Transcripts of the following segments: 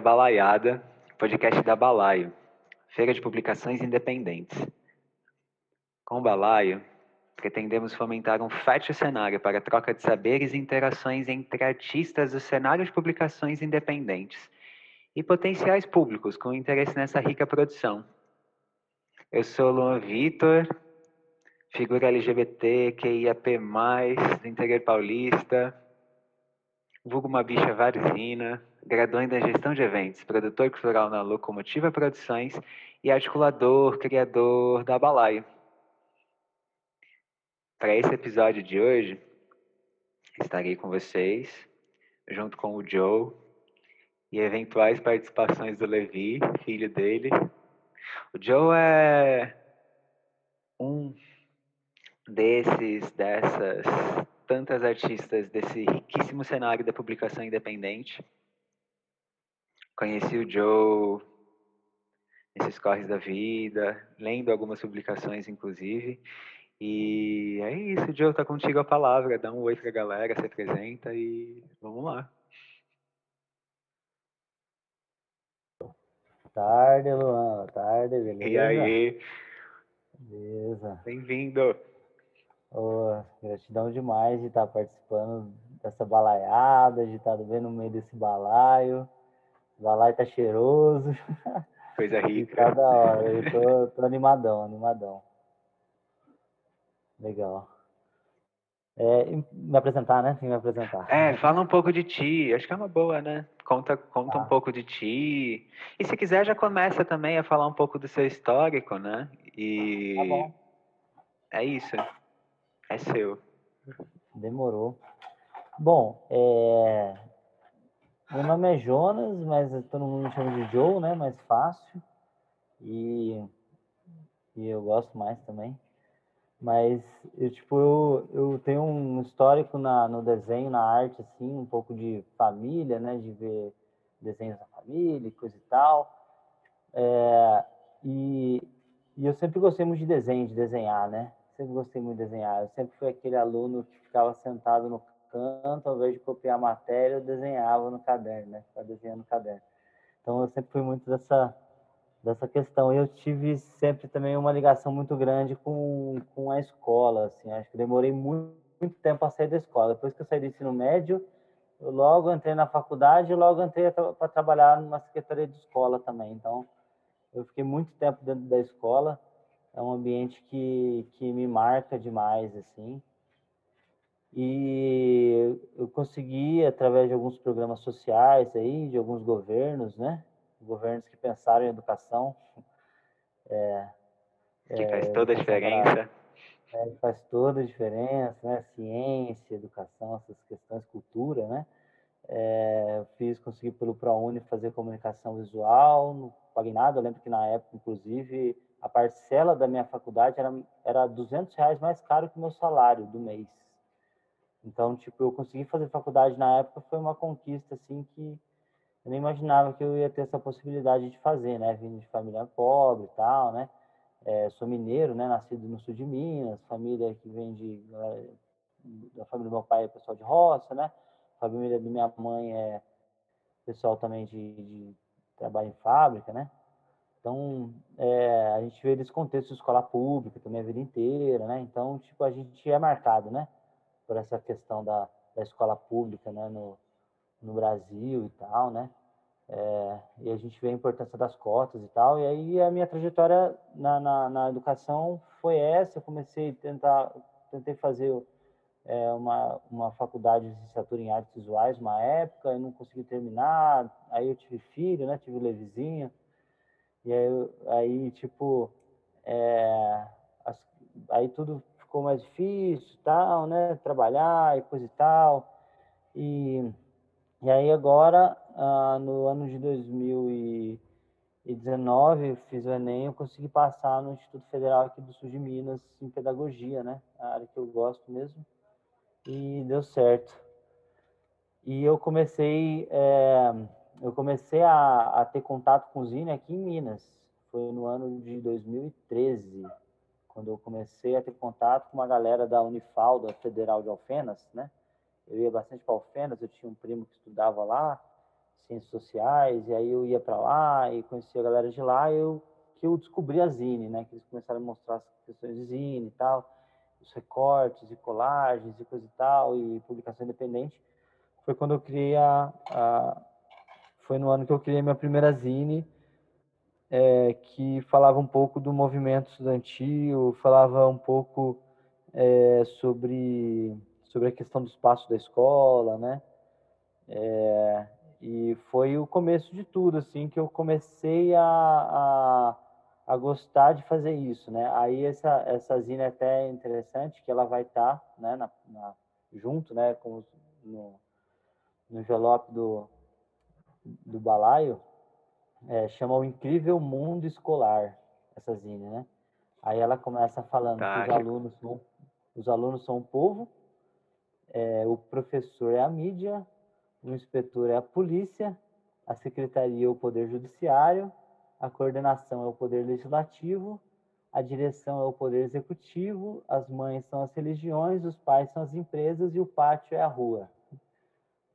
o Balaiada, podcast da Balaio, Feira de Publicações Independentes. Com o Balaio, pretendemos fomentar um fértil cenário para a troca de saberes e interações entre artistas do cenário de publicações independentes e potenciais públicos com interesse nessa rica produção. Eu sou Luan Vitor, figura LGBT, QIAP+, do interior paulista, vulgo uma bicha varzina, graduando em gestão de eventos, produtor cultural na Locomotiva Produções e articulador, criador da Balaio. Para esse episódio de hoje, estarei com vocês, junto com o Joe e eventuais participações do Levi, filho dele. O Joe é um desses, dessas tantas artistas desse riquíssimo cenário da publicação independente. Conheci o Joe nesses corres da vida, lendo algumas publicações, inclusive. E é isso, Joe, tá contigo a palavra. Dá um oi pra galera, se apresenta e vamos lá. Tarde, Luan. Tarde, beleza? E aí? Beleza. Bem-vindo. Oh, gratidão demais de estar participando dessa balaiada, de estar bem no meio desse balaio. Balaio tá cheiroso. Coisa rica. tá da hora. Eu tô, tô animadão, animadão. Legal. É, me apresentar, né? Me apresentar. É, fala um pouco de ti. Acho que é uma boa, né? Conta, conta um Tá. pouco de ti. E se quiser, já começa também a falar um pouco do seu histórico, né? E Tá bom. é isso. É seu. Demorou. Bom, é... meu nome é Jonas, mas todo mundo me chama de Joe, né? Mais fácil. E, e eu gosto mais também. Mas eu, tipo, eu, eu tenho um histórico na, no desenho, na arte, assim, um pouco de família, né? De ver desenhos da família e coisa e tal. É, e, e eu sempre gostei muito de desenho, de desenhar, né? Sempre gostei muito de desenhar. Eu sempre fui aquele aluno que ficava sentado no canto, ao invés de copiar a matéria, eu desenhava no caderno, né? Ficava desenhando no caderno. Então eu sempre fui muito dessa dessa questão. E eu tive sempre também uma ligação muito grande com, com a escola, assim. Acho que demorei muito, muito tempo a sair da escola. Depois que eu saí do ensino médio, eu logo entrei na faculdade e logo entrei para trabalhar numa secretaria de escola também. Então, eu fiquei muito tempo dentro da escola. É um ambiente que, que me marca demais, assim. E eu consegui, através de alguns programas sociais aí, de alguns governos, né? Governos que pensaram em educação, é, Que faz toda a diferença. é, faz toda a diferença, né? Ciência, educação, essas questões, cultura, né? É, fiz, consegui pelo ProUni fazer comunicação visual, não paguei nada, eu lembro que na época, inclusive, a parcela da minha faculdade era, era 200 reais mais caro que o meu salário do mês. Então, tipo, eu consegui fazer faculdade na época, foi uma conquista, assim, que eu nem imaginava que eu ia ter essa possibilidade de fazer, né? Vindo de família pobre e tal, né? É, sou mineiro, né? Nascido no sul de Minas, família que vem de eh, da família do meu pai é pessoal de roça, né? A família da minha mãe é pessoal também de, de trabalho em fábrica, né? Então, é, a gente veio desse contexto de escola pública também a vida inteira, né? Então, tipo, a gente é marcado, né? Por essa questão da, da escola pública, né? No, no Brasil e tal, né? É, e a gente vê a importância das cotas e tal. E aí a minha trajetória na, na, na educação foi essa. Eu comecei a tentar, tentei fazer é, uma, uma faculdade de licenciatura em artes visuais uma época, eu não consegui terminar. Aí eu tive filho, né? Tive o Levizinho. E aí, aí tipo, é, as- aí tudo ficou mais difícil, tal, né? Trabalhar e coisa e tal. E e aí agora, ah, no ano de 2019, eu fiz o Enem, eu consegui passar no Instituto Federal aqui do Sul de Minas em pedagogia, né? A área que eu gosto mesmo. E deu certo. E eu comecei, eh, eu comecei a, a ter contato com o Zine aqui em Minas. Foi no ano de 2013, quando eu comecei a ter contato com uma galera da Unifal, da Federal de Alfenas, né? Eu ia bastante para Alfenas, eu tinha um primo que estudava lá, ciências sociais, e aí eu ia para lá e conhecia a galera de lá, eu que eu descobri a Zine, né? Que eles começaram a mostrar as questões de Zine e tal, os recortes e colagens e coisa e tal, e publicação independente. Foi quando eu criei a, a foi no ano que eu criei minha primeira Zine, é, que falava um pouco do movimento estudantil, falava um pouco é, sobre, sobre a questão do espaço da escola, né? É, e foi o começo de tudo, assim, que eu comecei a, a, a, gostar de fazer isso, né? Aí essa, essa zina é até interessante, que ela vai estar, tá, né, na, na, junto, né, com no, no envelope do, do balaio, é, chama O Incrível Mundo Escolar, essa zine, né? Aí ela começa falando tá, que os alunos são, os alunos são o povo, é, o professor é a mídia, o inspetor é a polícia, a secretaria é o poder judiciário, a coordenação é o poder legislativo, a direção é o poder executivo, as mães são as religiões, os pais são as empresas e o pátio é a rua.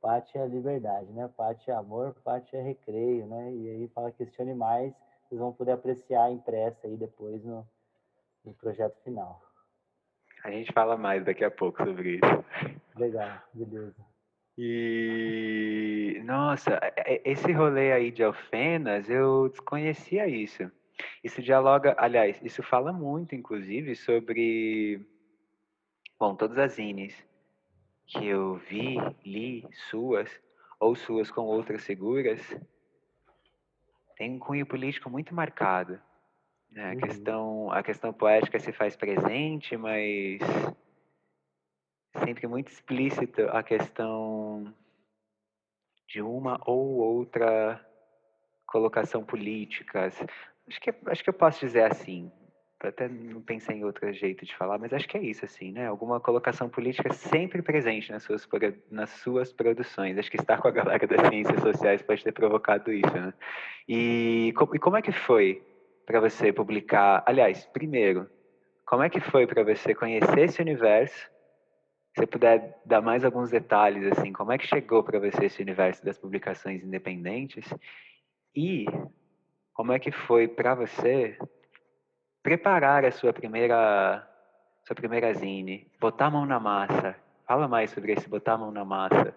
Pátio é liberdade, né? Pátio é amor, pátio é recreio, né? E aí fala questione mais, vocês vão poder apreciar impressa aí depois no, no projeto final. A gente fala mais daqui a pouco sobre isso. Legal, beleza. E nossa, esse rolê aí de Alfenas, eu desconhecia isso. Isso dialoga, aliás, isso fala muito, inclusive, sobre, bom, todas as ines que eu vi, li, suas, ou suas com outras figuras, tem um cunho político muito marcado. Né? A, uhum. questão, a questão poética se faz presente, mas sempre muito explícito a questão de uma ou outra colocação política. Acho que, acho que eu posso dizer assim, até não pensei em outro jeito de falar, mas acho que é isso, assim, né? Alguma colocação política sempre presente nas suas, nas suas produções. Acho que estar com a galera das ciências sociais pode ter provocado isso, né? E, e como é que foi para você publicar? Aliás, primeiro, como é que foi para você conhecer esse universo se você puder dar mais alguns detalhes, assim, como é que chegou para você esse universo das publicações independentes e como é que foi para você preparar a sua primeira sua primeira zine, botar a mão na massa. Fala mais sobre esse botar a mão na massa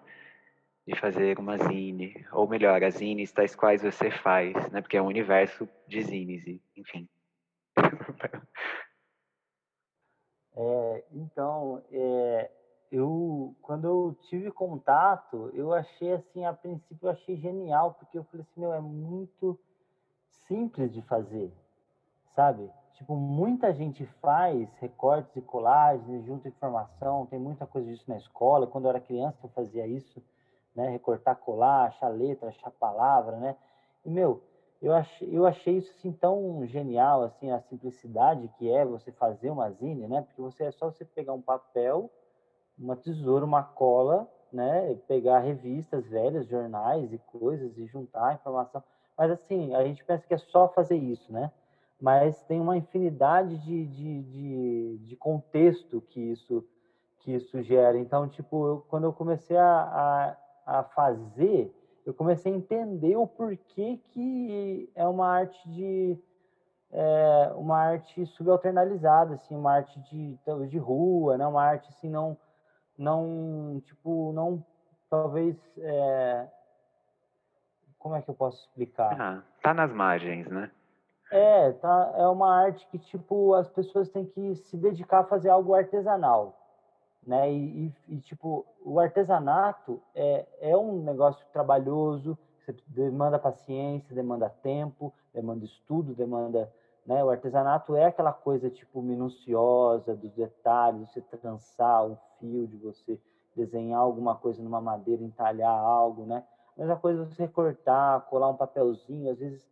de fazer uma zine, ou melhor, as zines tais quais você faz, né? Porque é um universo de zines, enfim. É, então, é, eu quando eu tive contato, eu achei assim, a princípio eu achei genial, porque eu falei assim, meu, é muito simples de fazer, sabe? Tipo, muita gente faz recortes e colagens, junta informação, tem muita coisa disso na escola. Quando eu era criança eu fazia isso, né? Recortar, colar, achar letra, achar palavra, né? E, meu, eu achei, eu achei isso assim tão genial, assim, a simplicidade que é você fazer uma zine, né? Porque você é só você pegar um papel uma tesoura, uma cola, né? Pegar revistas velhas, jornais e coisas e juntar informação. Mas assim, a gente pensa que é só fazer isso, né? Mas tem uma infinidade de, de, de, de contexto que isso que isso gera. Então, tipo, eu, quando eu comecei a, a, a fazer, eu comecei a entender o porquê que é uma arte de é, uma arte subalternalizada, assim, uma arte de de rua, né? Uma arte assim não não, tipo, não, talvez, é... como é que eu posso explicar? Ah, tá nas margens, né? É, tá, é uma arte que, tipo, as pessoas têm que se dedicar a fazer algo artesanal, né? E, e, e tipo, o artesanato é, é um negócio trabalhoso, demanda paciência, demanda tempo, demanda estudo, demanda né? O artesanato é aquela coisa tipo minuciosa dos detalhes, você trançar um fio, de você desenhar alguma coisa numa madeira, entalhar algo, né? Mesma coisa você recortar, colar um papelzinho, às vezes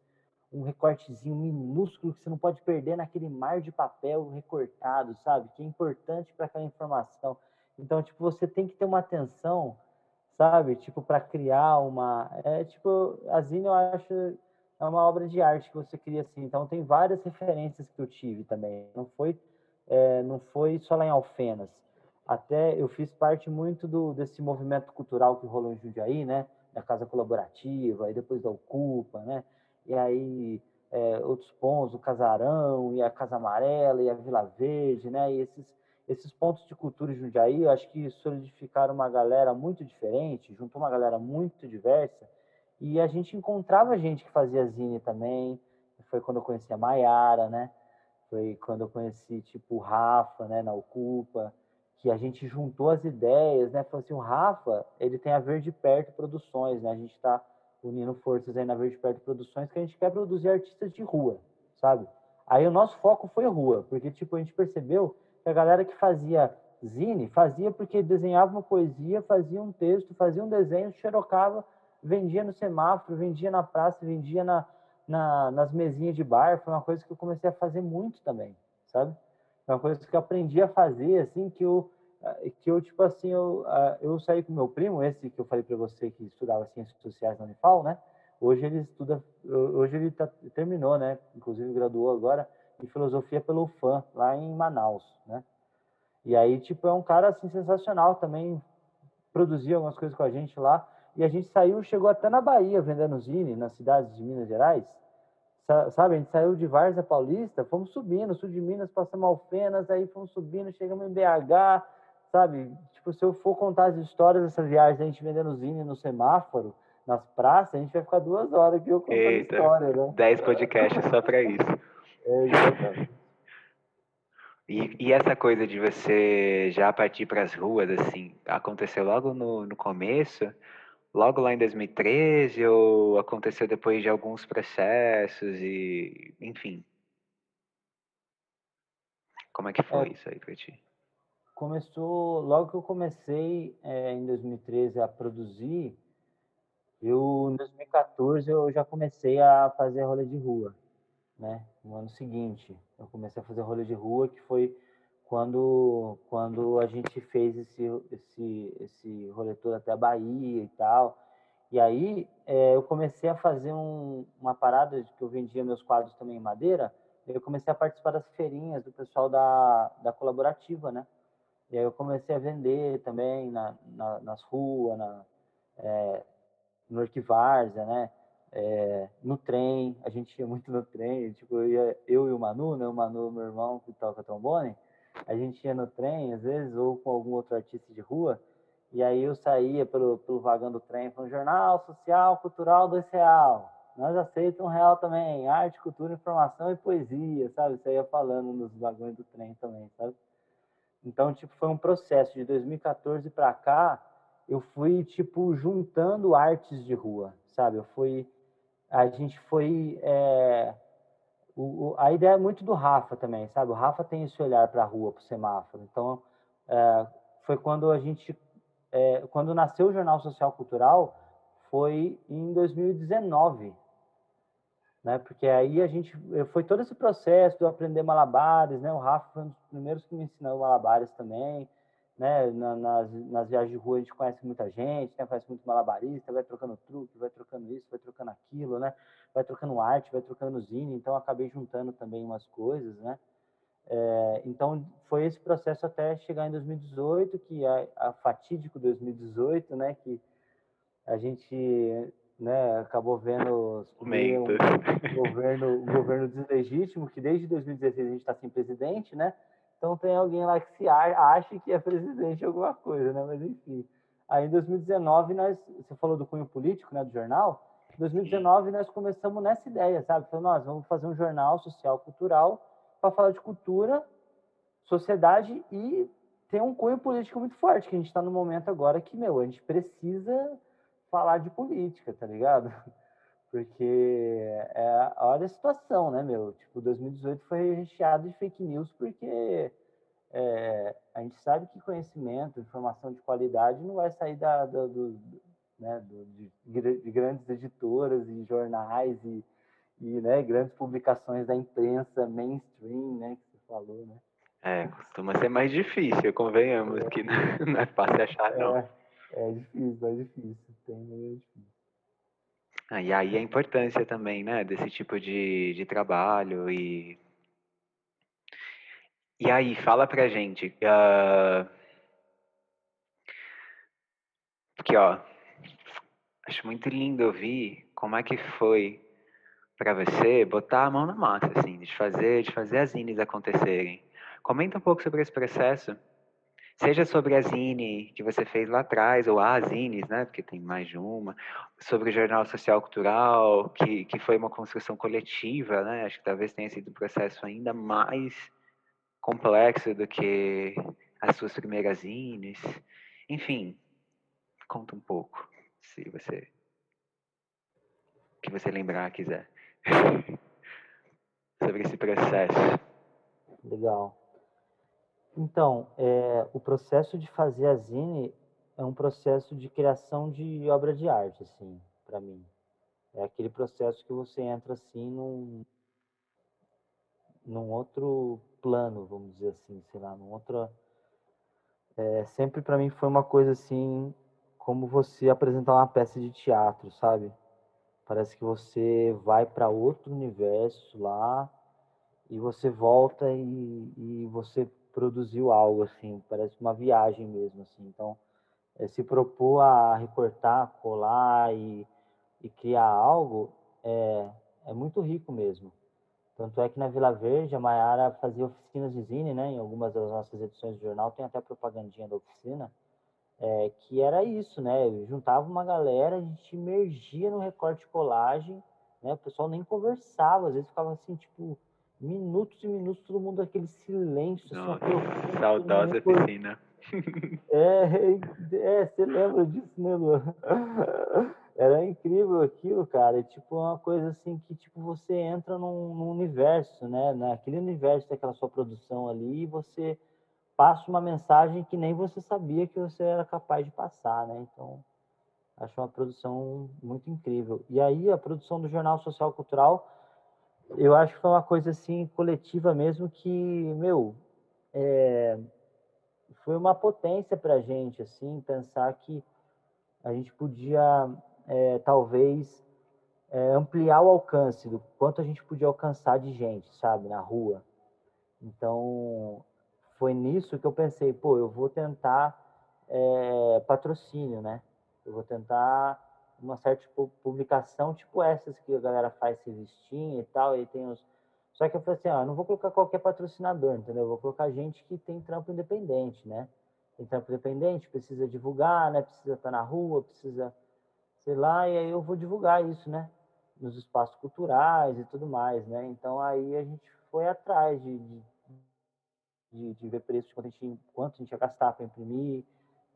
um recortezinho minúsculo que você não pode perder naquele mar de papel recortado, sabe? Que é importante para aquela informação. Então, tipo, você tem que ter uma atenção, sabe? Tipo, para criar uma. É tipo, a Zine eu acho é uma obra de arte que você cria assim. Então tem várias referências que eu tive também. Não foi é, não foi só lá em Alfenas. Até eu fiz parte muito do desse movimento cultural que rolou em Jundiaí, né? da Casa Colaborativa, e depois da Ocupa, né? E aí é, outros pontos, o Casarão, e a Casa Amarela, e a Vila Verde, né? E esses, esses pontos de cultura em Jundiaí, eu acho que solidificaram uma galera muito diferente, juntou uma galera muito diversa, e a gente encontrava gente que fazia zine também, foi quando eu conheci a Maiara, né? Foi quando eu conheci, tipo, o Rafa, né, na Ocupa, que a gente juntou as ideias, né? Falou assim, o Rafa, ele tem a Verde Perto Produções, né? A gente está unindo forças aí na Verde Perto Produções, que a gente quer produzir artistas de rua, sabe? Aí o nosso foco foi rua, porque, tipo, a gente percebeu que a galera que fazia zine, fazia porque desenhava uma poesia, fazia um texto, fazia um desenho, xerocava, vendia no semáforo, vendia na praça, vendia na, na, nas mesinhas de bar. Foi uma coisa que eu comecei a fazer muito também, sabe? Foi uma coisa que eu aprendi a fazer, assim, que eu, que eu tipo assim, eu, ah, eu saí com meu primo, esse que eu falei para você que estudava ciências sociais na Unifal, né? Hoje ele estuda, hoje ele tá, terminou, né? Inclusive graduou agora em filosofia pelo UFAM, lá em Manaus, né? E aí, tipo, é um cara, assim, sensacional também, produzia algumas coisas com a gente lá, e a gente saiu, chegou até na Bahia vendendo zine, nas cidades de Minas Gerais. Sabe, a gente saiu de Várzea Paulista, fomos subindo, sul de Minas, passamos Alfenas, aí fomos subindo, chegamos em BH, sabe? Tipo, se eu for contar as histórias dessa viagem, a gente vendendo zine no semáforo, nas praças, a gente vai ficar duas horas aqui eu contando Eita, história, né? Dez podcasts só para isso. É, exatamente. E, e, essa coisa de você já partir para as ruas, assim, aconteceu logo no, no começo? logo lá em 2013 ou aconteceu depois de alguns processos e, enfim? Como é que foi é, isso aí para ti? Começou, logo que eu comecei é, em 2013 a produzir, eu em 2014 eu já comecei a fazer rolê de rua, né? No ano seguinte, eu comecei a fazer rolê de rua, que foi quando, quando a gente fez esse, esse, esse rolê todo até a Bahia e tal. E aí é, eu comecei a fazer um, uma parada que eu vendia meus quadros também em madeira. Eu comecei a participar das feirinhas do pessoal da, da colaborativa, né? E aí eu comecei a vender também na, na nas ruas, na, é, no Arquivárzea, né? É, no trem, a gente ia muito no trem, tipo, eu, ia, eu e o Manu, né? O Manu, meu irmão, que toca trombone, a gente ia no trem, às vezes, ou com algum outro artista de rua, e aí eu saía pelo, pelo vagão do trem, falando, jornal social, cultural, dois real. Nós aceitamos um real também, arte, cultura, informação e poesia, sabe? Você ia falando nos vagões do trem também, sabe? Então, tipo, foi um processo de 2014 para cá, eu fui, tipo, juntando artes de rua, sabe? Eu fui, a gente foi é, o, a ideia é muito do Rafa também, sabe? O Rafa tem esse olhar para a rua, para o semáforo. Então, é, foi quando a gente, é, quando nasceu o Jornal Social Cultural, foi em 2019, né? Porque aí a gente, foi todo esse processo de eu aprender malabares, né? O Rafa foi um dos primeiros que me ensinou malabares também né? Na, nas, nas viagens de rua a gente conhece muita gente, né? Conhece muito malabarista, vai trocando truque, vai trocando isso, vai trocando aquilo, né? Vai trocando arte, vai trocando zine, então acabei juntando também umas coisas, né? É, então foi esse processo até chegar em 2018, que é a fatídico 2018, né? Que a gente né, acabou vendo um governo, governo deslegítimo, que desde 2016 a gente está sem presidente, né? Então tem alguém lá que se acha que é presidente de alguma coisa, né? Mas enfim. Aí em 2019 nós, você falou do cunho político, né, do jornal. Em 2019 nós começamos nessa ideia, sabe? Falando, nós vamos fazer um jornal social cultural para falar de cultura, sociedade e tem um cunho político muito forte, que a gente está no momento agora que, meu, a gente precisa falar de política, tá ligado? Porque é, olha a situação, né, meu? Tipo, 2018 foi recheado de fake news porque é, a gente sabe que conhecimento, informação de qualidade não vai sair da, da do, né, do, de, de, grandes editoras e jornais e, e né, grandes publicações da imprensa mainstream, né, que você falou, né? É, costuma ser mais difícil, convenhamos, é. que não é fácil achar, não. É, é difícil, é difícil, tem, é difícil. Ah, e aí a importância também, né, desse tipo de, de trabalho e... E aí, fala pra gente, uh... aqui ó, acho muito lindo ouvir como é que foi para você botar a mão na massa, assim, de fazer, de fazer as zines acontecerem. Comenta um pouco sobre esse processo. Seja sobre a zine que você fez lá atrás, ou as zines, né, porque tem mais de uma, sobre o Jornal Social Cultural, que, que foi uma construção coletiva, né, acho que talvez tenha sido um processo ainda mais complexo do que as suas primeiras zines. Enfim, conta um pouco, se você que você lembrar quiser sobre esse processo. Legal. Então, é, o processo de fazer a zine é um processo de criação de obra de arte, assim, para mim. É aquele processo que você entra assim num, num outro plano, vamos dizer assim, sei lá, num outro. É, sempre para mim foi uma coisa assim, como você apresentar uma peça de teatro, sabe? Parece que você vai para outro universo lá e você volta e, e você produziu algo assim, parece uma viagem mesmo assim. Então, é, se propor a recortar, colar e, e criar algo é, é muito rico mesmo. Tanto é que na Vila Verde a Maiara fazia oficinas de zine, né? Em algumas das nossas edições do jornal tem até propagandinha da oficina é, que era isso, né? Eu juntava uma galera, a gente emergia no recorte colagem, né? O pessoal nem conversava, às vezes ficava assim, tipo, minutos e minutos, todo mundo aquele silêncio. Assim, Nossa, assim, saudosa piscina. É, é, você lembra disso, né, Lu? Era incrível aquilo, cara. É tipo uma coisa assim que tipo você entra num, num universo, né? Naquele universo daquela sua produção ali e você passa uma mensagem que nem você sabia que você era capaz de passar, né? Então, acho uma produção muito incrível. E aí, a produção do Jornal Social Cultural, eu acho que foi uma coisa, assim, coletiva mesmo que, meu, é, foi uma potência para a gente, assim, pensar que a gente podia, é, talvez, é, ampliar o alcance do quanto a gente podia alcançar de gente, sabe, na rua. Então, foi nisso que eu pensei, pô, eu vou tentar é, patrocínio, né? Eu vou tentar uma certa tipo, publicação, tipo essas que a galera faz revistinha e tal, e tem os... Só que eu falei assim, ah, não vou colocar qualquer patrocinador, entendeu? Eu vou colocar gente que tem trampo independente, né? Tem trampo independente, precisa divulgar, né? Precisa estar na rua, precisa, sei lá, e aí eu vou divulgar isso, né? Nos espaços culturais e tudo mais, né? Então aí a gente foi atrás de, de de, de ver preço de quanto a gente, quanto a gente ia gastar para imprimir,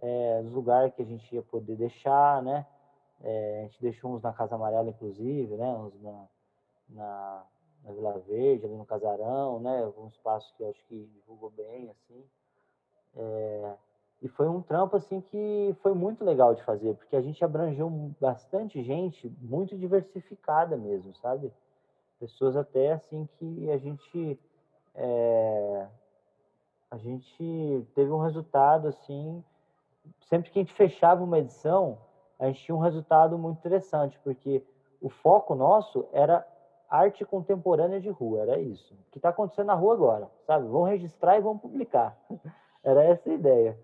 é, os lugares que a gente ia poder deixar, né? É, a gente deixou uns na Casa Amarela, inclusive, né? Uns na, na, na Vila Verde, ali no Casarão, né? Um espaço que acho que divulgou bem, assim. É, e foi um trampo, assim, que foi muito legal de fazer, porque a gente abrangeu bastante gente, muito diversificada mesmo, sabe? Pessoas até, assim, que a gente... É, a gente teve um resultado assim, sempre que a gente fechava uma edição, a gente tinha um resultado muito interessante, porque o foco nosso era arte contemporânea de rua, era isso. O que está acontecendo na rua agora, sabe? Vamos registrar e vamos publicar. Era essa a ideia.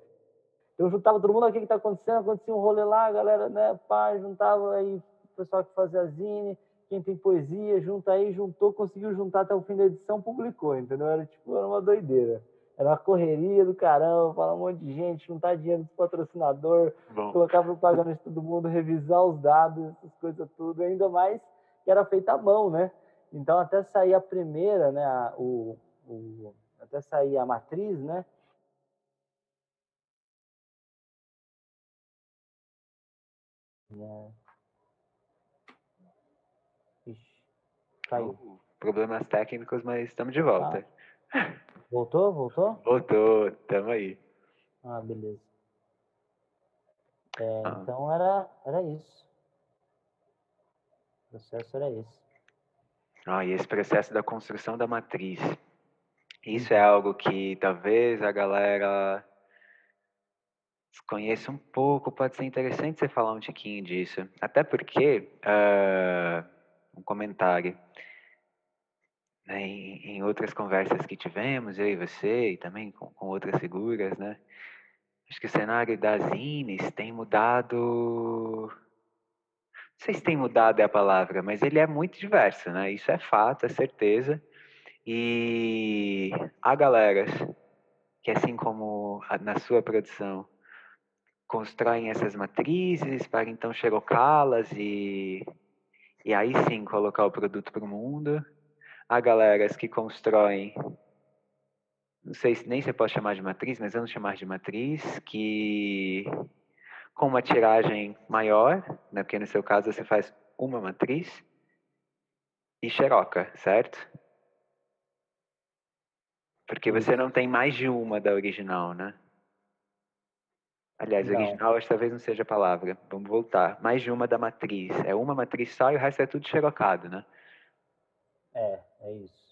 Eu juntava todo mundo, o que está acontecendo? Acontecia um rolê lá, a galera, né, pá, juntava aí o pessoal que fazia zine, quem tem poesia, junta aí, juntou, conseguiu juntar até o fim da edição, publicou, entendeu? Era tipo, era uma doideira. Era uma correria do caramba, falar um monte de gente, juntar dinheiro dos patrocinador, Bom. colocar propaganda de todo mundo, revisar os dados, essas coisas tudo, ainda mais que era feita à mão, né? Então até sair a primeira, né, a, o, o, até sair a matriz, né? É. Ixi, caiu. Problemas técnicos, mas estamos de volta. Ah. Voltou? Voltou? Voltou, tamo aí. Ah, beleza. É, ah. Então era, era isso. O processo era esse. Ah, e esse processo da construção da matriz. Isso é algo que talvez a galera desconheça um pouco, pode ser interessante você falar um tiquinho disso. Até porque, uh, um comentário, né, em, em, outras conversas que tivemos, eu e você, e também com, com outras figuras, né? Acho que o cenário das INES tem mudado Não sei se tem mudado é a palavra, mas ele é muito diverso, né? Isso é fato, é certeza. E há galeras que, assim como na sua produção, constroem essas matrizes para então xerocá-las e, e aí sim colocar o produto para o mundo. Há galeras que constroem não sei se nem se pode chamar de matriz, mas vamos chamar de matriz, que com uma tiragem maior, né, porque no seu caso você faz uma matriz, e xeroca, certo? Porque você não tem mais de uma da original, né? Aliás, não. original acho que talvez não seja a palavra. Vamos voltar. Mais de uma da matriz. É uma matriz só e o resto é tudo xerocado, né? É, é isso.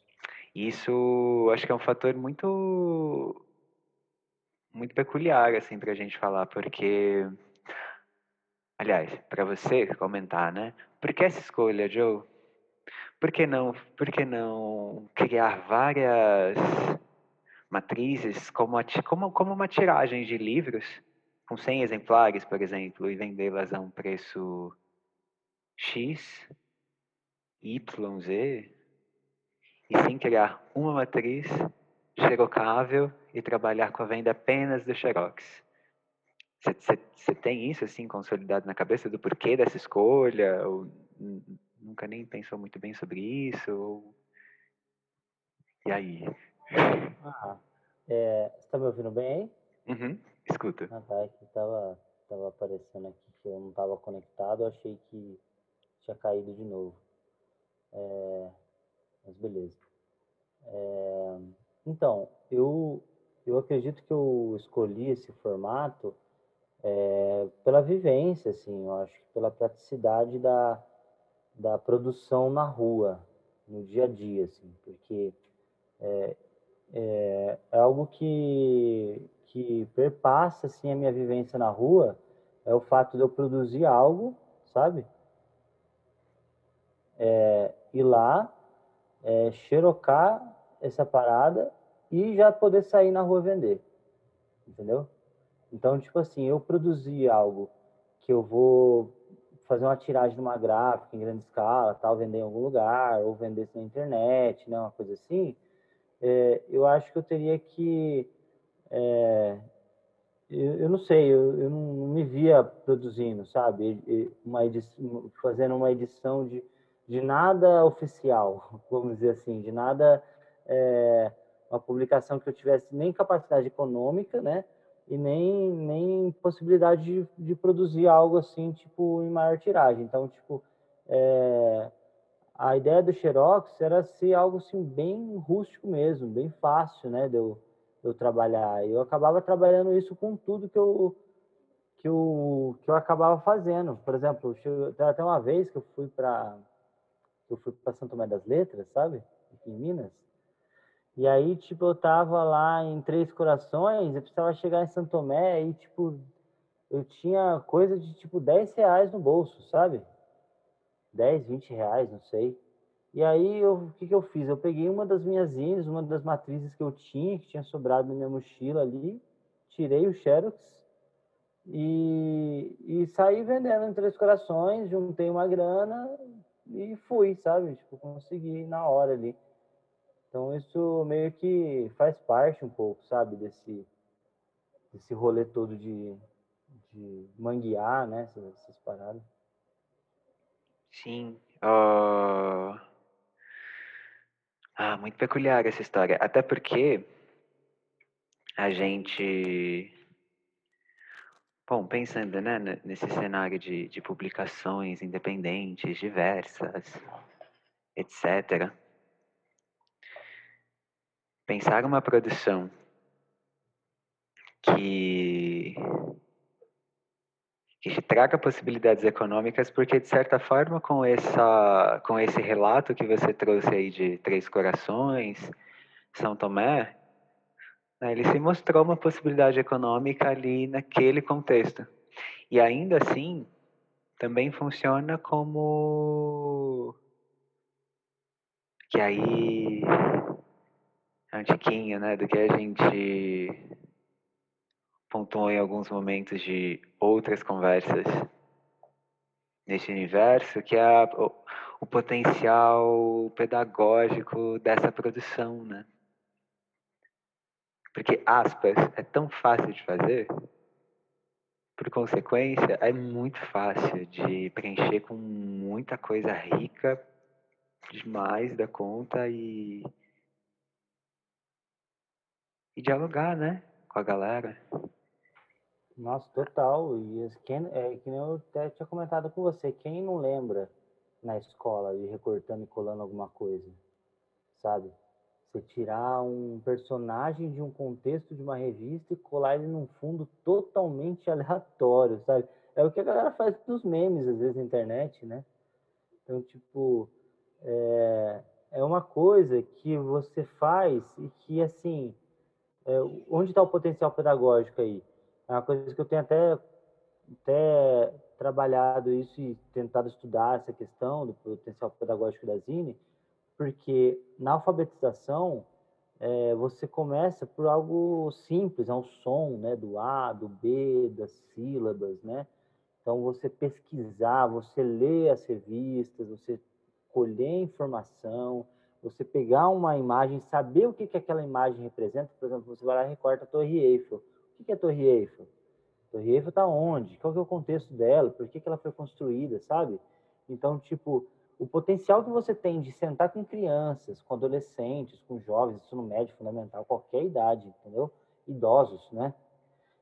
Isso acho que é um fator muito muito peculiar assim para a gente falar, porque aliás, para você comentar, né? Por que essa escolha, Joe? Por que não, por que não criar várias matrizes como, como, como uma tiragem de livros com 100 exemplares, por exemplo, e vendê-las a um preço X, Y, Z, e sim criar uma matriz xerocável e trabalhar com a venda apenas do Xerox. Você tem isso assim consolidado na cabeça do porquê dessa escolha? Ou nunca nem pensou muito bem sobre isso? Ou... E aí? Ah, é, você está me ouvindo bem aí? Uhum, escuta. Ah, tá, que tava, tava aparecendo aqui que eu não estava conectado, eu achei que tinha caído de novo. É, mas beleza. É, então, eu, eu acredito que eu escolhi esse formato é, pela vivência, assim, eu acho pela praticidade da, da produção na rua, no dia a dia, assim, porque é, é, é algo que, que perpassa, assim, a minha vivência na rua, é o fato de eu produzir algo, sabe? É, lá, é, xerocar essa parada e já poder sair na rua vender. Entendeu? Então, tipo assim, eu produzi algo que eu vou fazer uma tiragem numa gráfica em grande escala, tal, vender em algum lugar, ou vender na internet, né, uma coisa assim, é, eu acho que eu teria que. É, eu, eu, não sei, eu, eu não, não, me via produzindo, sabe? Uma edição, fazendo uma edição de de nada oficial, vamos dizer assim, de nada é, uma publicação que eu tivesse nem capacidade econômica, né? E nem, nem possibilidade de, de produzir algo assim, tipo, em maior tiragem. Então, tipo, é, a ideia do Xerox era ser algo assim bem rústico mesmo, bem fácil, né, de eu, de eu trabalhar. E eu acabava trabalhando isso com tudo que eu que eu, que eu acabava fazendo. Por exemplo, até uma vez que eu fui para eu fui para Santo Tomé das Letras, sabe? Aqui em Minas. E aí, tipo, eu tava lá em Três Corações, eu precisava chegar em Santo Tomé e, tipo, eu tinha coisa de, tipo, 10 reais no bolso, sabe? 10, 20 reais, não sei. E aí, eu, o que que eu fiz? Eu peguei uma das minhas índios, uma das matrizes que eu tinha, que tinha sobrado na minha mochila ali, tirei o Xerox e, e saí vendendo em Três Corações, juntei uma grana, e fui, sabe? Tipo, consegui na hora ali. Então isso meio que faz parte um pouco, sabe, desse, desse rolê todo de, de manguear, né, essas, essas paradas. Sim. Uh... Ah, muito peculiar essa história. Até porque a gente Bom, pensando né, nesse cenário de, de publicações independentes, diversas, etc., pensar uma produção que, que traga possibilidades econômicas, porque de certa forma com essa com esse relato que você trouxe aí de Três Corações, São Tomé, ele se mostrou uma possibilidade econômica ali naquele contexto. E ainda assim, também funciona como. Que aí. É um tiquinho, né? Do que a gente pontuou em alguns momentos de outras conversas nesse universo, que é o, o potencial pedagógico dessa produção, né? Porque aspas é tão fácil de fazer, por consequência, é muito fácil de preencher com muita coisa rica demais da conta e e dialogar, né, com a galera. Nossa, total. E quem, é, que nem eu até tinha comentado com você, quem não lembra na escola de recortando e colando alguma coisa, sabe? Você tirar um personagem de um contexto de uma revista e colar ele num fundo totalmente aleatório, sabe? É o que a galera faz dos memes, às vezes, na internet, né? Então, tipo, é, é uma coisa que você faz e que, assim, é, onde está o potencial pedagógico aí? É uma coisa que eu tenho até, até trabalhado isso e tentado estudar essa questão do potencial pedagógico da Zine, porque na alfabetização é, você começa por algo simples, é um som, né, do A, do B, das sílabas, né? Então você pesquisar, você ler as revistas, você colher informação, você pegar uma imagem, saber o que, que aquela imagem representa. Por exemplo, você vai lá e recorta a Torre Eiffel. O que, que é a Torre Eiffel? A Torre Eiffel está onde? Qual que é o contexto dela? Por que, que ela foi construída, sabe? Então, tipo, o potencial que você tem de sentar com crianças, com adolescentes, com jovens, ensino médio, fundamental, qualquer idade, entendeu? Idosos, né?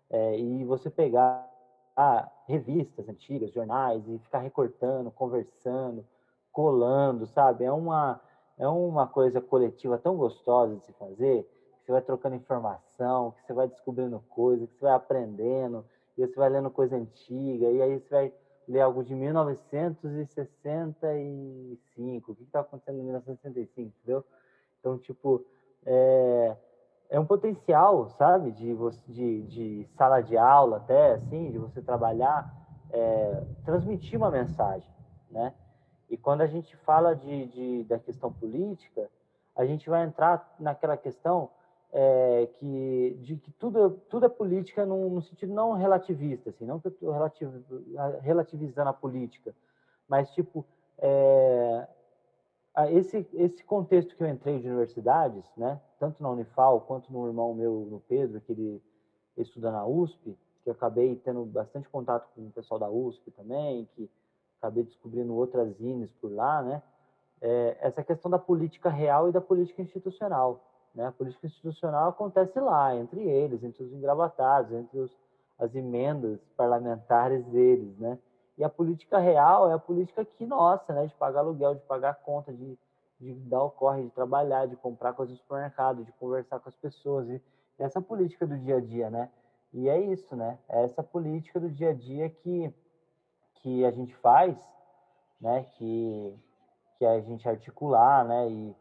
É, e você pegar ah, revistas antigas, jornais, e ficar recortando, conversando, colando, sabe? É uma é uma coisa coletiva tão gostosa de se fazer, que você vai trocando informação, que você vai descobrindo coisas, que você vai aprendendo, e você vai lendo coisa antiga, e aí você vai ler algo de 1965, o que está acontecendo em 1965, entendeu? Então, tipo, é, é um potencial, sabe, de, de, de sala de aula até, assim, de você trabalhar, é, transmitir uma mensagem, né? E quando a gente fala de, de, da questão política, a gente vai entrar naquela questão é, que, de que tudo, tudo é política no, no sentido não relativista, assim, não relativ, relativizando a política, mas, tipo, é, esse, esse contexto que eu entrei de universidades, né, tanto na Unifal quanto no irmão meu, no Pedro, que ele estuda na USP, que eu acabei tendo bastante contato com o pessoal da USP também, que acabei descobrindo outras INES por lá, né? É, essa questão da política real e da política institucional. Né? A política institucional acontece lá, entre eles, entre os engravatados, entre os, as emendas parlamentares deles, né? E a política real é a política que nossa, né? De pagar aluguel, de pagar conta, de, de dar o corre, de trabalhar, de comprar coisas no supermercado, de conversar com as pessoas. E essa política do dia a dia, né? E é isso, né? É essa política do dia a dia que que a gente faz, né, que, que a gente articular, né, e,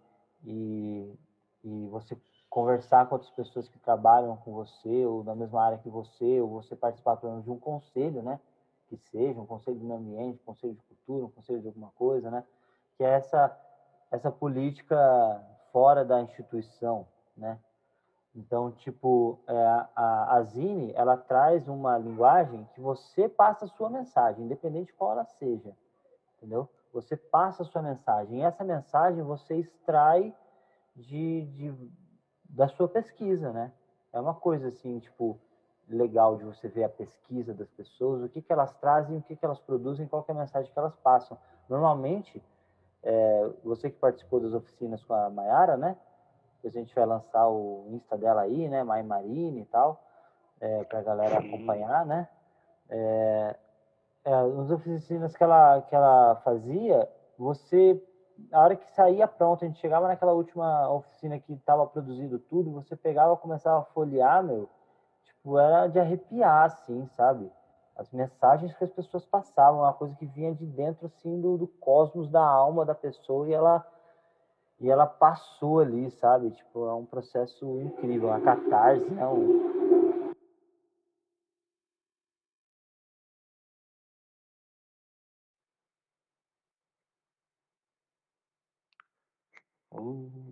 e, e você conversar com outras pessoas que trabalham com você, ou na mesma área que você, ou você participar, pelo menos, de um conselho, né, que seja um conselho do meio ambiente, um conselho de cultura, um conselho de alguma coisa, né, que é essa, essa política fora da instituição, né, então, tipo, é, a, a Zine, ela traz uma linguagem que você passa a sua mensagem, independente de qual ela seja, entendeu? Você passa a sua mensagem, e essa mensagem você extrai de, de, da sua pesquisa, né? É uma coisa, assim, tipo, legal de você ver a pesquisa das pessoas, o que, que elas trazem, o que, que elas produzem, qual é a mensagem que elas passam. Normalmente, é, você que participou das oficinas com a Mayara, né? A gente vai lançar o Insta dela aí, né? Mai Marine e tal, é, para a galera acompanhar, né? É, é, nas oficinas que ela, que ela fazia, você, a hora que saía pronto, a gente chegava naquela última oficina que estava produzido tudo, você pegava, começava a folhear, meu, tipo, era de arrepiar, assim, sabe? As mensagens que as pessoas passavam, uma coisa que vinha de dentro, assim, do, do cosmos da alma da pessoa e ela e ela passou ali, sabe? Tipo, é um processo incrível, uma catarse, né? Um...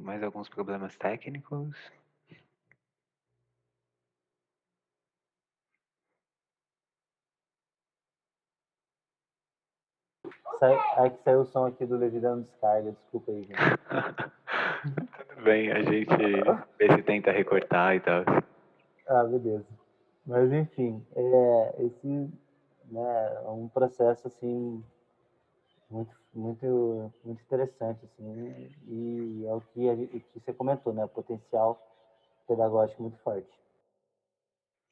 Mais alguns problemas técnicos? sai, aí que saiu o som aqui do Levi dando descarga, desculpa aí, gente. Tudo bem, a gente vê se tenta recortar e tal. Ah, beleza. Mas enfim, é, esse né, é um processo assim muito, muito, muito interessante assim, e é o que, a, que você comentou, né, o potencial pedagógico muito forte.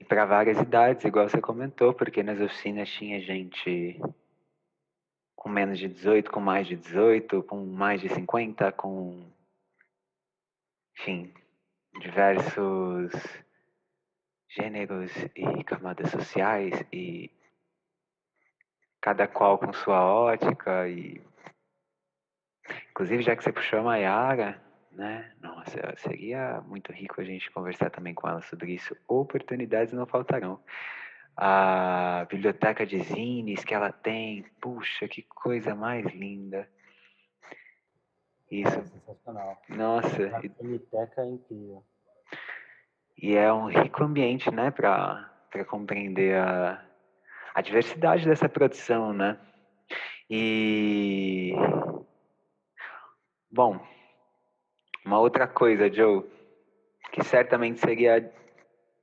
E para várias idades, igual você comentou, porque nas oficinas tinha gente com menos de 18, com mais de 18, com mais de 50, com. Enfim, diversos gêneros e camadas sociais e cada qual com sua ótica e inclusive já que você puxou a Mayara, né? Nossa, seria muito rico a gente conversar também com ela sobre isso. Oportunidades não faltarão. A biblioteca de zines que ela tem, puxa, que coisa mais linda. Isso. É sensacional. Nossa. A biblioteca é incrível. E é um rico ambiente, né, para compreender a, a diversidade dessa produção, né? E bom, uma outra coisa, Joe, que certamente seria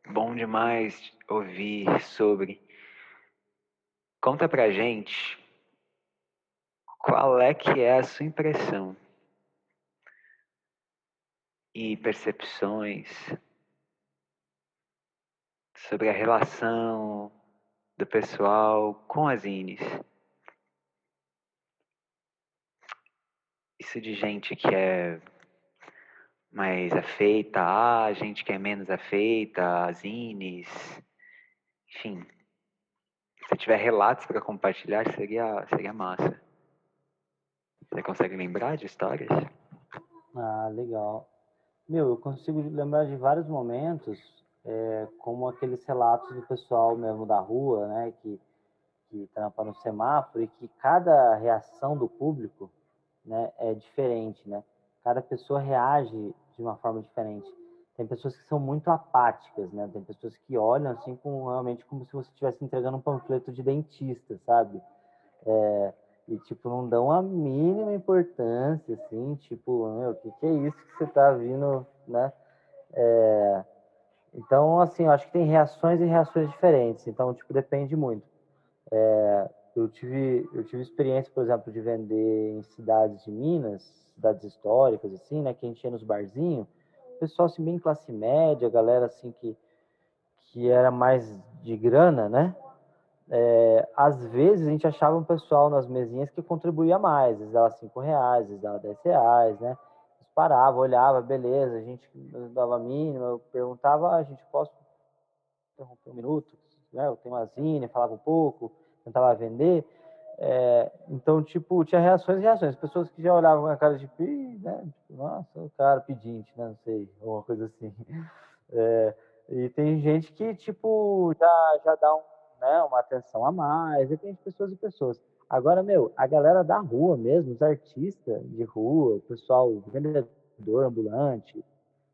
bom demais ouvir sobre. Conta pra gente qual é que é a sua impressão e percepções sobre a relação do pessoal com as INES. Isso de gente que é mais afeita a, gente que é menos afeita às INES, enfim. Se tiver relatos para compartilhar, seria, seria massa. Você consegue lembrar de histórias? Ah, legal. Meu, eu consigo lembrar de vários momentos, é, como aqueles relatos do pessoal mesmo da rua, né, que, que trampa no semáforo e que cada reação do público, né, é diferente, né? Cada pessoa reage de uma forma diferente. Tem pessoas que são muito apáticas, né? Tem pessoas que olham assim com realmente como se você estivesse entregando um panfleto de dentista, sabe? É, e tipo não dão a mínima importância, assim, tipo, meu, o que, que é isso que você tá vindo, né? É, então, assim, eu acho que tem reações e reações diferentes. Então, tipo, depende muito. É, eu tive eu tive experiência, por exemplo, de vender em cidades de Minas cidades históricas, assim, né? Que a gente ia nos barzinhos, pessoal assim bem classe média, galera assim que que era mais de grana, né? É, às vezes a gente achava um pessoal nas mesinhas que contribuía mais, às vezes dava cinco reais, às vezes dava dez reais, né? Eles paravam, olhava, beleza, a gente dava mínima, eu perguntava, ah, a gente posso interromper um minuto, né? Eu tenho uma zine, falava um pouco, tentava vender, é, então, tipo, tinha reações e reações. Pessoas que já olhavam com a cara de, né? Tipo, nossa, o cara pedinte, né? Não sei, alguma coisa assim. É, e tem gente que, tipo, já, já dá um, né, uma atenção a mais. Depende de pessoas e pessoas. Agora, meu, a galera da rua mesmo, os artistas de rua, o pessoal vendedor ambulante,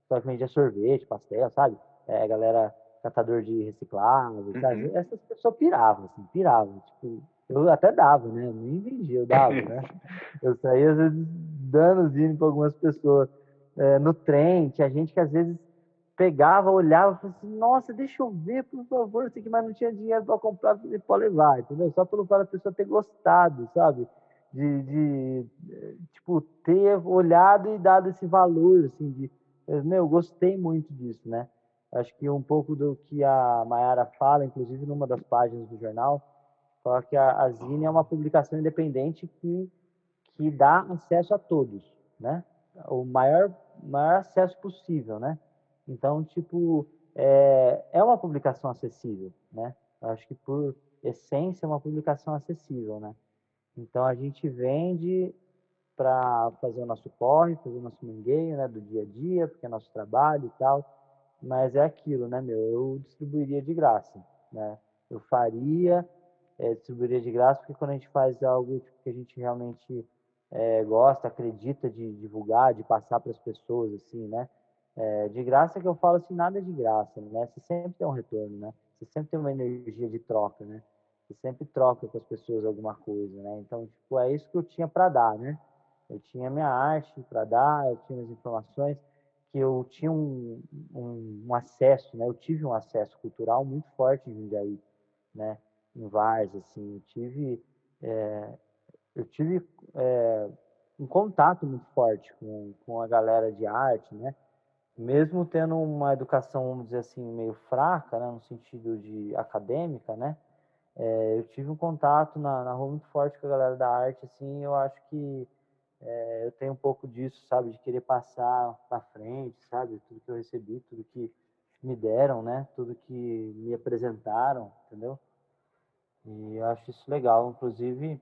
pessoal que vendia sorvete, pastel, sabe? É, a galera catador de reciclável, uhum. sabe? Essas pessoas piravam, assim, piravam. Tipo, eu até dava, né? Nem vendia, eu dava, né? Eu saía às vezes dando zine para algumas pessoas é, no trem, tinha gente que às vezes pegava, olhava falava assim, nossa, deixa eu ver, por favor, sei que mais não tinha dinheiro para comprar, pode levar, entendeu? Só pelo fato da pessoa ter gostado, sabe? De, de, tipo, ter olhado e dado esse valor, assim, de, meu, gostei muito disso, né? Acho que um pouco do que a Mayara fala, inclusive numa das páginas do jornal, só que a, a Zine é uma publicação independente que, que dá acesso a todos, né? O maior, maior acesso possível, né? Então, tipo, é, é uma publicação acessível, né? Eu acho que por essência é uma publicação acessível, né? Então a gente vende para fazer o nosso corre, fazer o nosso mangueio, né, do dia a dia, porque é nosso trabalho e tal. Mas é aquilo, né, meu? Eu distribuiria de graça, né? Eu faria é, distribuiria de graça, porque quando a gente faz algo tipo, que a gente realmente é, gosta, acredita de divulgar, de passar para as pessoas, assim, né? É, de graça que eu falo assim, nada de graça, né? Você sempre tem um retorno, né? Você sempre tem uma energia de troca, né? você sempre troca com as pessoas alguma coisa, né? Então, tipo, é isso que eu tinha para dar, né? Eu tinha minha arte para dar, eu tinha as informações que eu tinha um, um, um, acesso, né? Eu tive um acesso cultural muito forte em Jundiaí, né? Em Vars, assim, eu tive, é, eu tive é, um contato muito forte com, com a galera de arte, né? Mesmo tendo uma educação, vamos dizer assim, meio fraca, né? No sentido de acadêmica, né? É, eu tive um contato na, na rua muito forte com a galera da arte, assim, eu acho que é, eu tenho um pouco disso, sabe, de querer passar para frente, sabe, tudo que eu recebi, tudo que me deram, né, tudo que me apresentaram, entendeu? E eu acho isso legal, inclusive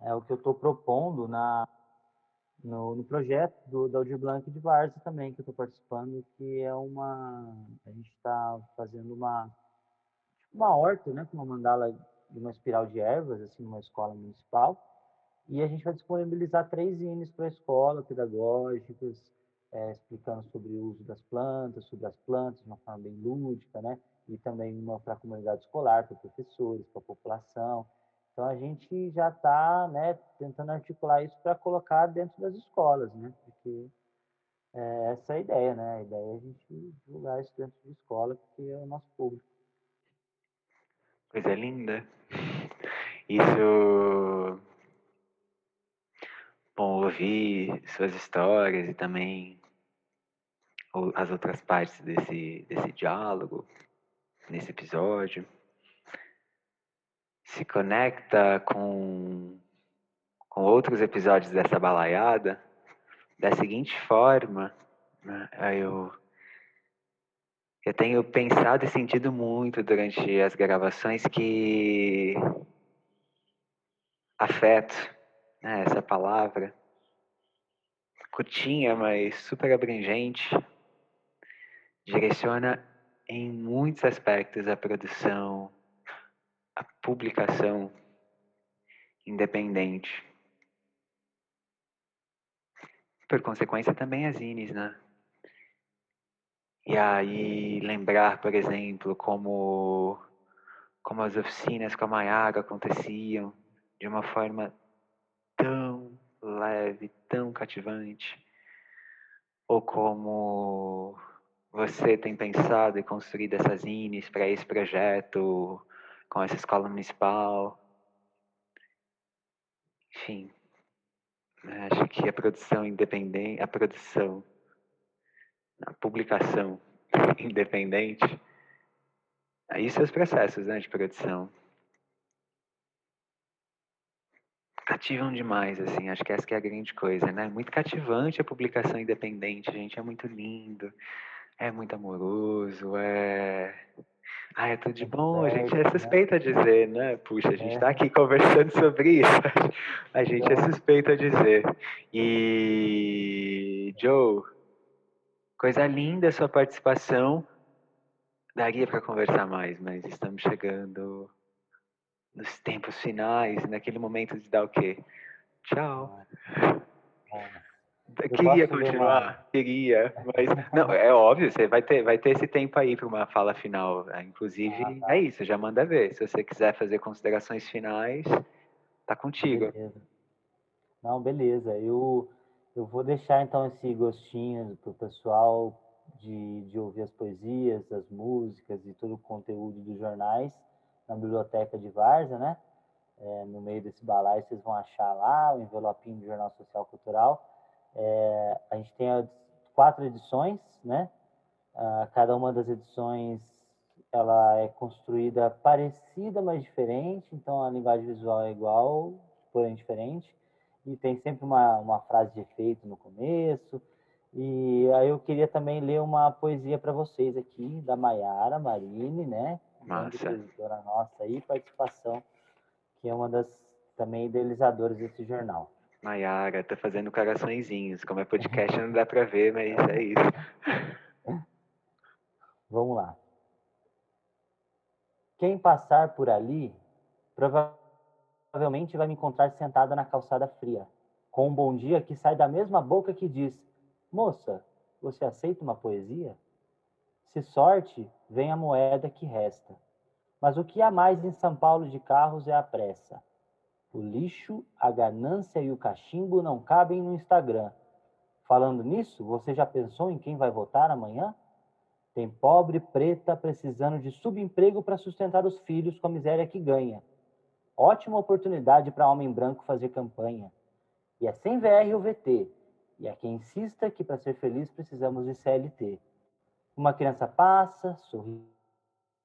é o que eu estou propondo na no, no, projeto do, da Audir Blanc de Varsa também, que eu estou participando, que é uma. A gente está fazendo uma, uma horta, né, com uma mandala de uma espiral de ervas, assim, numa escola municipal. E a gente vai disponibilizar três zines para a escola, pedagógicas, é, explicando sobre o uso das plantas, sobre as plantas de uma forma bem lúdica, né? E também uma para a comunidade escolar, para professores, para a população. Então a gente já está né, tentando articular isso para colocar dentro das escolas, né? Porque é, essa é a ideia, né? A ideia é a gente divulgar isso dentro de escola, porque é o nosso público. Coisa linda. Isso bom ouvir suas histórias e também as outras partes desse, desse diálogo, nesse episódio. Se conecta com, com outros episódios dessa balaiada da seguinte forma. Né? Eu, eu tenho pensado e sentido muito durante as gravações que afeto né, essa palavra, curtinha, mas super abrangente, direciona em muitos aspectos a produção, publicação independente. Por consequência, também as INES, né? E aí lembrar, por exemplo, como, como as oficinas com a Maiaga aconteciam de uma forma tão leve, tão cativante, ou como você tem pensado e construído essas INES para esse projeto com essa escola municipal. Enfim, né, acho que a produção independente, a produção, a publicação independente, aí seus processos né, de produção cativam demais, assim, acho que essa que é a grande coisa, né? Muito cativante a publicação independente, gente, é muito lindo, é muito amoroso, é... Ah, é tudo de bom, a gente é né? suspeita a dizer, né? Puxa, a gente está é. aqui conversando sobre isso, a gente é suspeito a dizer. E, Joe, coisa linda a sua participação, daria para conversar mais, mas estamos chegando nos tempos finais, naquele momento de dar o quê? Tchau. Queria continuar, queria, mas não, é óbvio, você vai ter, vai ter esse tempo aí para uma fala final. Né? Inclusive, ah, tá. é isso, já manda ver. Se você quiser fazer considerações finais, tá contigo. Beleza. Não, beleza. Eu, eu vou deixar então esse gostinho para o pessoal de, de ouvir as poesias, as músicas e todo o conteúdo dos jornais na biblioteca de Várzea, né? É, no meio desse balaio vocês vão achar lá o envelopinho do Jornal Social Cultural. É, a gente tem as quatro edições, né? Ah, cada uma das edições ela é construída parecida, mas diferente. Então a linguagem visual é igual, porém diferente. E tem sempre uma, uma frase de efeito no começo. E aí eu queria também ler uma poesia para vocês aqui, da Maiara Marine, né? Massa. editora nossa aí, participação, que é uma das também idealizadoras desse jornal. Maiara, tá fazendo coraçõezinhos. Como é podcast não dá para ver, mas é isso. Vamos lá. Quem passar por ali provavelmente vai me encontrar sentada na calçada fria, com um bom dia que sai da mesma boca que diz: Moça, você aceita uma poesia? Se sorte, vem a moeda que resta. Mas o que há mais em São Paulo de carros é a pressa. O lixo, a ganância e o cachimbo não cabem no Instagram. Falando nisso, você já pensou em quem vai votar amanhã? Tem pobre preta precisando de subemprego para sustentar os filhos com a miséria que ganha. Ótima oportunidade para homem branco fazer campanha. E é sem VR ou VT. E é quem insista que para ser feliz precisamos de CLT. Uma criança passa, sorri,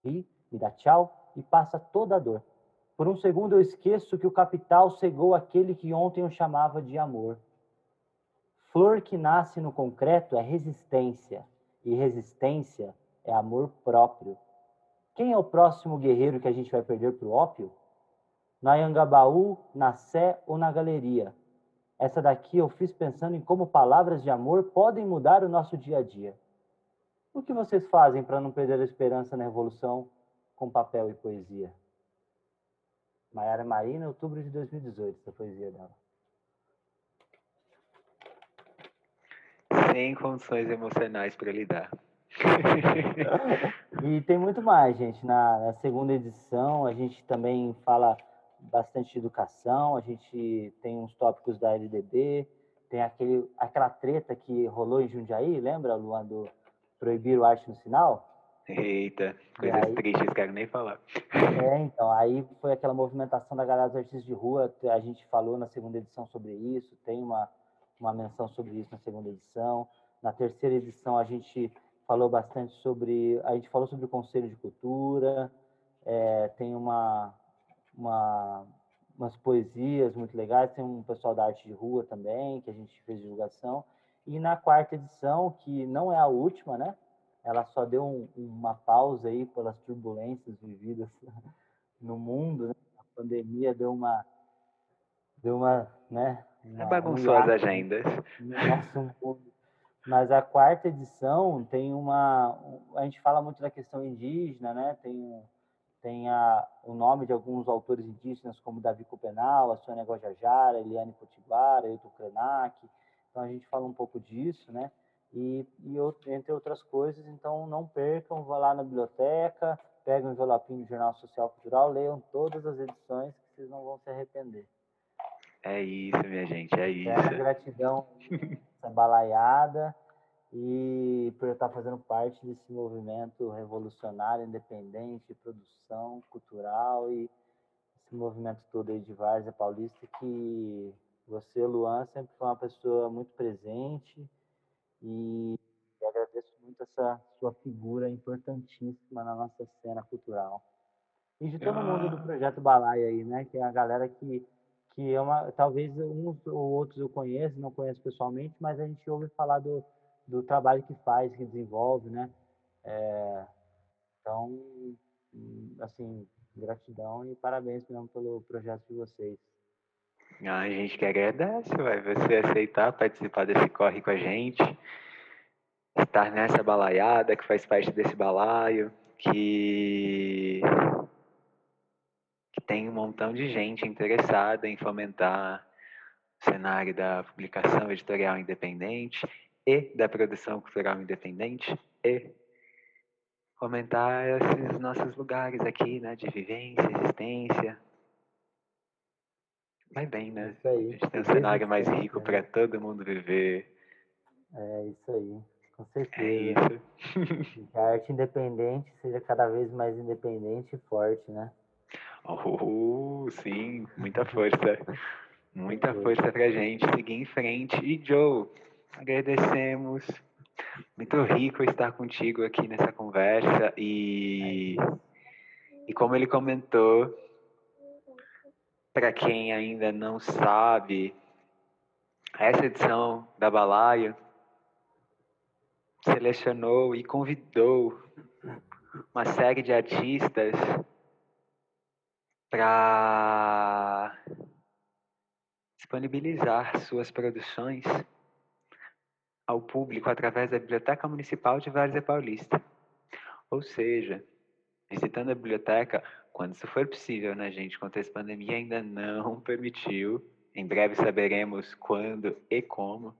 me dá tchau e passa toda a dor. Por um segundo eu esqueço que o capital cegou aquele que ontem eu chamava de amor. Flor que nasce no concreto é resistência, e resistência é amor próprio. Quem é o próximo guerreiro que a gente vai perder para o ópio? Na Anhangabaú, na Sé ou na Galeria? Essa daqui eu fiz pensando em como palavras de amor podem mudar o nosso dia a dia. O que vocês fazem para não perder a esperança na revolução com papel e poesia? Maiara Marina, outubro de 2018, essa poesia dela. Sem condições emocionais para lidar. e tem muito mais, gente. Na, na, segunda edição, a gente também fala bastante de educação, a gente tem uns tópicos da LDB, tem aquele, aquela treta que rolou em Jundiaí, lembra, Luan, do proibir o arte no sinal? Eita, coisas aí, tristes, quero nem falar. É, então, aí foi aquela movimentação da galera dos artistas de rua, a gente falou na segunda edição sobre isso, tem uma, uma menção sobre isso na segunda edição. Na terceira edição a gente falou bastante sobre, a gente falou sobre o Conselho de Cultura, é, tem uma, uma, umas poesias muito legais, tem um pessoal da arte de rua também, que a gente fez divulgação. E na quarta edição, que não é a última, né? Ela só deu um, uma pausa aí pelas turbulências vividas no mundo, né? A pandemia deu uma deu uma, né? Uma, bagunçou um as agendas. nosso mundo. Mas a quarta edição tem uma, a gente fala muito da questão indígena, né? Tem tem a, o nome de alguns autores indígenas, como Davi Copenal, a Sônia Guajajara, Eliane Potiguara, Ailton Krenak. Então, a gente fala um pouco disso, né? E, e outro, entre outras coisas, então não percam, vão lá na biblioteca, pegam o envelopinho do Jornal Social Cultural, leiam todas as edições, que vocês não vão se arrepender. É isso, minha gente, é isso. É gratidão, essa balaiada e por estar fazendo parte desse movimento revolucionário, independente, produção cultural e esse movimento todo aí de Várzea Paulista que você, Luan, sempre foi uma pessoa muito presente e agradeço muito essa sua figura importantíssima na nossa cena cultural. E de todo ah. mundo do ah. Projeto Balaia aí, né? Que é a galera que, que é uma... Talvez uns ou outros eu conheço, não conheço pessoalmente, mas a gente ouve falar do do trabalho que faz, que desenvolve, né? É, então, assim, gratidão e parabéns mesmo pelo projeto de vocês. A gente que agradece, vai você aceitar participar desse corre com a gente, estar nessa balaiada que faz parte desse balaio, que que tem um montão de gente interessada em fomentar o cenário da publicação editorial independente e da produção cultural independente e comentar esses nossos lugares aqui, né, de vivência, existência. Vai bem, né? Isso aí. A gente tem um cenário mais rico para todo mundo viver. É isso aí, com é certeza. É isso. que a arte independente seja cada vez mais independente e forte, né? Oh, sim, muita força. muita força pra gente seguir em frente. E Joe, Agradecemos. Muito rico estar contigo aqui nessa conversa e, e como ele comentou, para quem ainda não sabe, essa edição da Balaio selecionou e convidou uma série de artistas para disponibilizar suas produções ao público através da Biblioteca Municipal de Várzea Paulista. Ou seja, visitando a biblioteca quando isso for possível, né, gente? Quanto a essa pandemia ainda não permitiu. Em breve saberemos quando e como.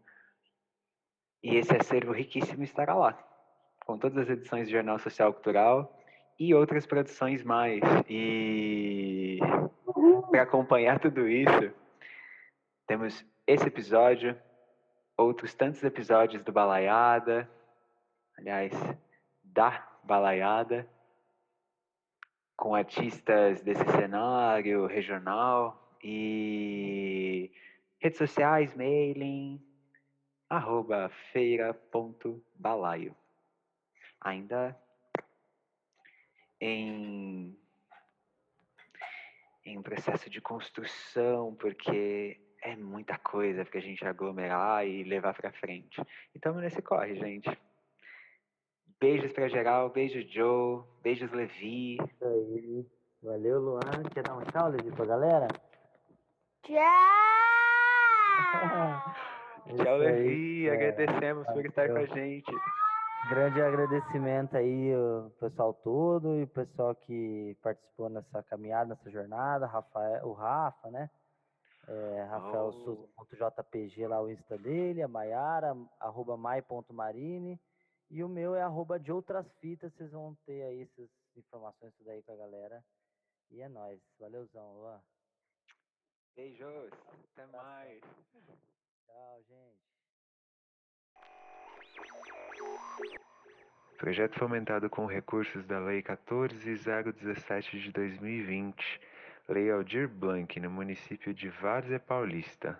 E esse acervo riquíssimo estará lá, com todas as edições do Jornal Social Cultural e outras produções mais. E para acompanhar tudo isso, temos esse episódio, outros tantos episódios do Balaiada, aliás, da Balaiada, com artistas desse cenário regional e redes sociais, mailing, arroba feira.balaio. Ainda em, em um processo de construção, porque é muita coisa para a gente aglomerar e levar para frente. Então, nesse corre, gente. Beijos para geral, beijo Joe, beijos Levi. Isso aí. Valeu, Luan. Quer dar um tchau, Levi, pra galera? Tchau! tchau, Levi. É, Agradecemos por estar com a gente. Grande agradecimento aí o pessoal todo e o pessoal que participou nessa caminhada, nessa jornada, Rafael, o Rafa, né? É, Rafael oh. JPG lá o Insta dele, a Maiara, arroba mai.marine e o meu é arroba de outras fitas, vocês vão ter aí essas informações tudo aí com a galera. E é nóis. Valeuzão, Luan. Beijos. Até mais. Tchau, gente. Projeto fomentado com recursos da Lei 14017 de 2020, Lei Aldir Blanc, no município de Várzea Paulista.